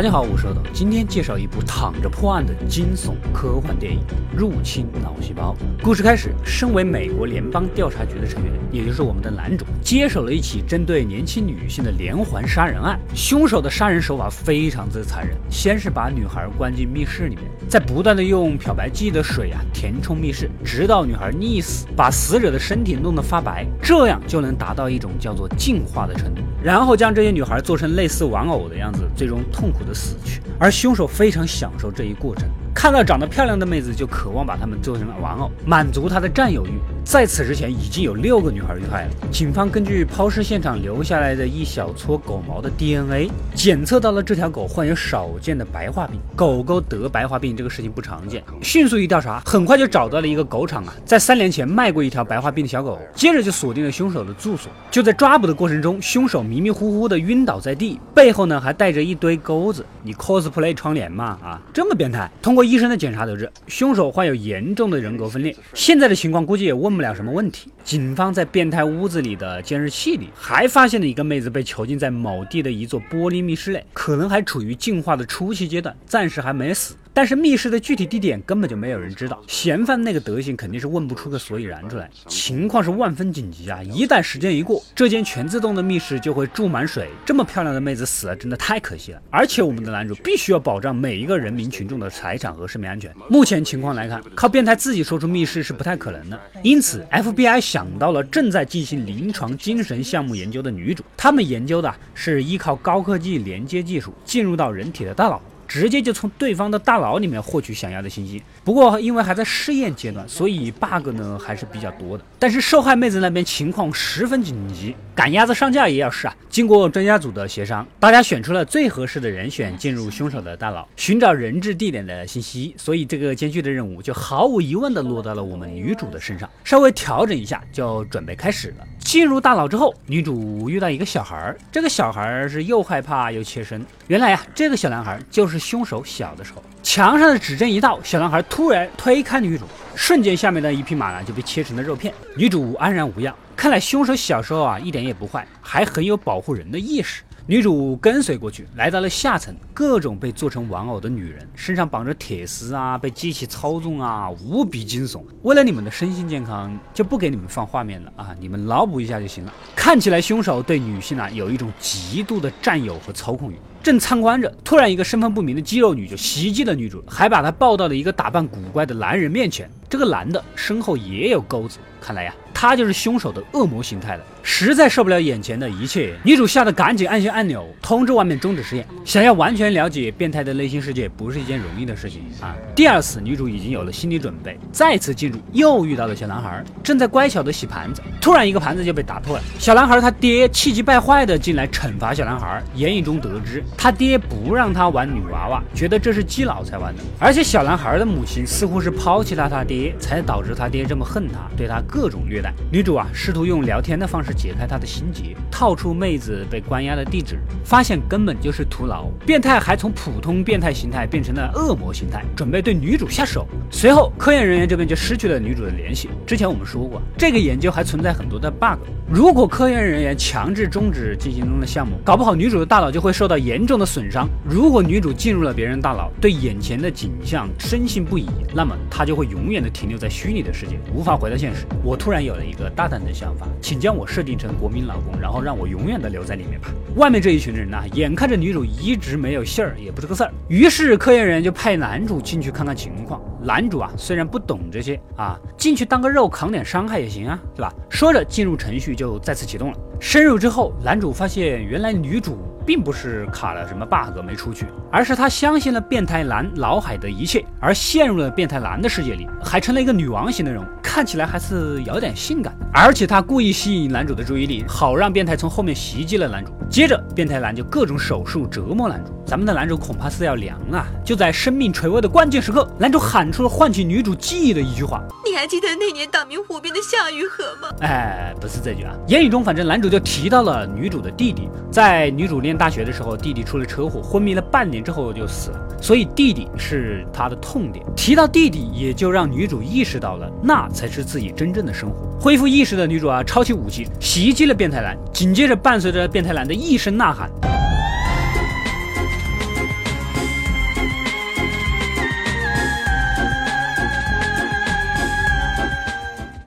大家好，我是豆豆，今天介绍一部躺着破案的惊悚科幻电影《入侵脑细胞》。故事开始，身为美国联邦调查局的成员，也就是我们的男主，接手了一起针对年轻女性的连环杀人案。凶手的杀人手法非常之残忍，先是把女孩关进密室里面，再不断的用漂白剂的水啊填充密室，直到女孩溺死，把死者的身体弄得发白，这样就能达到一种叫做净化的程度。然后将这些女孩做成类似玩偶的样子，最终痛苦的死去。而凶手非常享受这一过程。看到长得漂亮的妹子，就渴望把她们做成玩偶，满足他的占有欲。在此之前，已经有六个女孩遇害了。警方根据抛尸现场留下来的一小撮狗毛的 DNA，检测到了这条狗患有少见的白化病。狗狗得白化病这个事情不常见，迅速一调查，很快就找到了一个狗场啊，在三年前卖过一条白化病的小狗。接着就锁定了凶手的住所。就在抓捕的过程中，凶手迷迷糊糊的晕倒在地，背后呢还带着一堆钩子。你 cosplay 窗帘嘛？啊，这么变态？通过医生的检查得知，凶手患有严重的人格分裂。现在的情况估计也问问不了什么问题。警方在变态屋子里的监视器里，还发现了一个妹子被囚禁在某地的一座玻璃密室内，可能还处于进化的初期阶段，暂时还没死。但是密室的具体地点根本就没有人知道，嫌犯那个德行肯定是问不出个所以然出来。情况是万分紧急啊！一旦时间一过，这间全自动的密室就会注满水。这么漂亮的妹子死了，真的太可惜了。而且我们的男主必须要保障每一个人民群众的财产和生命安全。目前情况来看，靠变态自己说出密室是不太可能的。因此，FBI 想到了正在进行临床精神项目研究的女主，他们研究的是依靠高科技连接技术进入到人体的大脑。直接就从对方的大脑里面获取想要的信息。不过因为还在试验阶段，所以 bug 呢还是比较多的。但是受害妹子那边情况十分紧急，赶鸭子上架也要试啊。经过专家组的协商，大家选出了最合适的人选进入凶手的大脑，寻找人质地点的信息。所以这个艰巨的任务就毫无疑问的落到了我们女主的身上。稍微调整一下，就准备开始了。进入大脑之后，女主遇到一个小孩儿，这个小孩儿是又害怕又切身。原来呀，这个小男孩就是凶手小的时候。墙上的指针一到，小男孩突然推开女主，瞬间下面的一匹马呢就被切成了肉片。女主安然无恙，看来凶手小时候啊一点也不坏，还很有保护人的意识。女主跟随过去，来到了下层，各种被做成玩偶的女人，身上绑着铁丝啊，被机器操纵啊，无比惊悚。为了你们的身心健康，就不给你们放画面了啊，你们脑补一下就行了。看起来凶手对女性啊有一种极度的占有和操控欲。正参观着，突然一个身份不明的肌肉女就袭击了女主，还把她抱到了一个打扮古怪的男人面前。这个男的身后也有钩子，看来呀，他就是凶手的恶魔形态了。实在受不了眼前的一切，女主吓得赶紧按下按钮，通知外面终止实验。想要完全了解变态的内心世界，不是一件容易的事情啊。第二次，女主已经有了心理准备，再次进入，又遇到了小男孩，正在乖巧的洗盘子，突然一个盘子就被打破了。小男孩他爹气急败坏的进来惩罚小男孩，言语中得知他爹不让他玩女娃娃，觉得这是基佬才玩的，而且小男孩的母亲似乎是抛弃了他爹。才导致他爹这么恨他，对他各种虐待。女主啊，试图用聊天的方式解开他的心结，套出妹子被关押的地址，发现根本就是徒劳。变态还从普通变态形态变成了恶魔形态，准备对女主下手。随后，科研人员这边就失去了女主的联系。之前我们说过，这个研究还存在很多的 bug。如果科研人员强制终止进行中的项目，搞不好女主的大脑就会受到严重的损伤。如果女主进入了别人大脑，对眼前的景象深信不疑，那么她就会永远的停留在虚拟的世界，无法回到现实。我突然有了了一个大胆的想法，请将我设定成国民老公，然后让我永远的留在里面吧。外面这一群人呢，眼看着女主一直没有信儿，也不是个事儿，于是科研人就派男主进去看看情况。男主啊，虽然不懂这些啊，进去当个肉扛点伤害也行啊，对吧？说着进入程序就再次启动了。深入之后，男主发现原来女主。并不是卡了什么 bug 没出去，而是他相信了变态男脑海的一切，而陷入了变态男的世界里，还成了一个女王型的人物，看起来还是有点性感的。而且他故意吸引男主的注意力，好让变态从后面袭击了男主。接着，变态男就各种手术折磨男主。咱们的男主恐怕是要凉了。就在生命垂危的关键时刻，男主喊出了唤起女主记忆的一句话：“你还记得那年大明湖边的夏雨荷吗？”哎，不是这句啊。言语中，反正男主就提到了女主的弟弟，在女主念大学的时候，弟弟出了车祸，昏迷了半年之后就死了，所以弟弟是他的痛点。提到弟弟，也就让女主意识到了，那才是自己真正的生活。恢复意识的女主啊，抄起武器袭击了变态男，紧接着伴随着变态男的一声呐喊。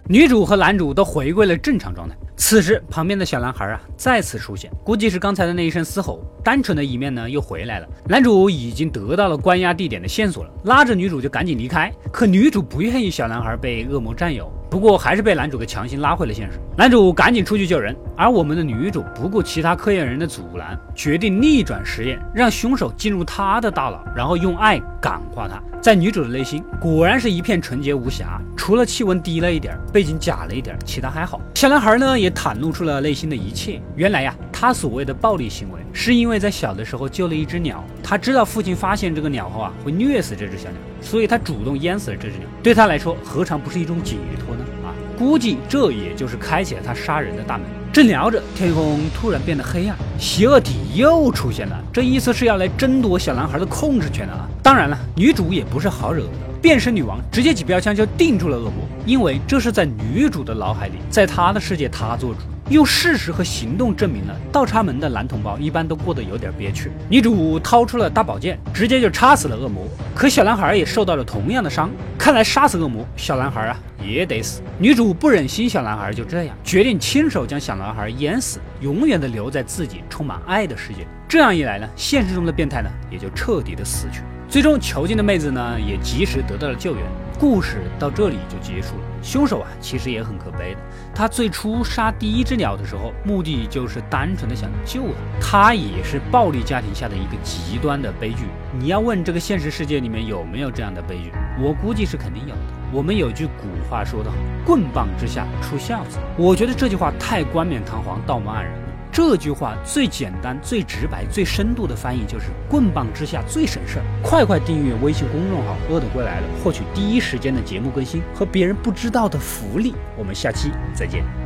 女主和男主都回归了正常状态。此时，旁边的小男孩啊再次出现，估计是刚才的那一声嘶吼，单纯的一面呢又回来了。男主已经得到了关押地点的线索了，拉着女主就赶紧离开。可女主不愿意小男孩被恶魔占有。不过还是被男主给强行拉回了现实。男主赶紧出去救人，而我们的女主不顾其他科研人的阻拦，决定逆转实验，让凶手进入她的大脑，然后用爱感化他。在女主的内心，果然是一片纯洁无瑕，除了气温低了一点，背景假了一点，其他还好。小男孩呢，也袒露出了内心的一切。原来呀，他所谓的暴力行为，是因为在小的时候救了一只鸟，他知道父亲发现这个鸟后啊，会虐死这只小鸟。所以他主动淹死了这只鸟，对他来说何尝不是一种解脱呢？啊，估计这也就是开启了他杀人的大门。正聊着，天空突然变得黑暗，邪恶体又出现了，这意思是要来争夺小男孩的控制权了啊！当然了，女主也不是好惹的，变身女王直接几标枪就定住了恶魔，因为这是在女主的脑海里，在她的世界她做主。用事实和行动证明了倒插门的男同胞一般都过得有点憋屈。女主掏出了大宝剑，直接就插死了恶魔。可小男孩也受到了同样的伤，看来杀死恶魔，小男孩啊也得死。女主不忍心小男孩就这样，决定亲手将小男孩淹死，永远的留在自己充满爱的世界。这样一来呢，现实中的变态呢也就彻底的死去。最终囚禁的妹子呢也及时得到了救援。故事到这里就结束了。凶手啊，其实也很可悲的。他最初杀第一只鸟的时候，目的就是单纯的想救他。他也是暴力家庭下的一个极端的悲剧。你要问这个现实世界里面有没有这样的悲剧，我估计是肯定有的。我们有句古话说得好，“棍棒之下出孝子”。我觉得这句话太冠冕堂皇、道貌岸然。这句话最简单、最直白、最深度的翻译就是“棍棒之下最省事儿”。快快订阅微信公众号“饿得归来了”，获取第一时间的节目更新和别人不知道的福利。我们下期再见。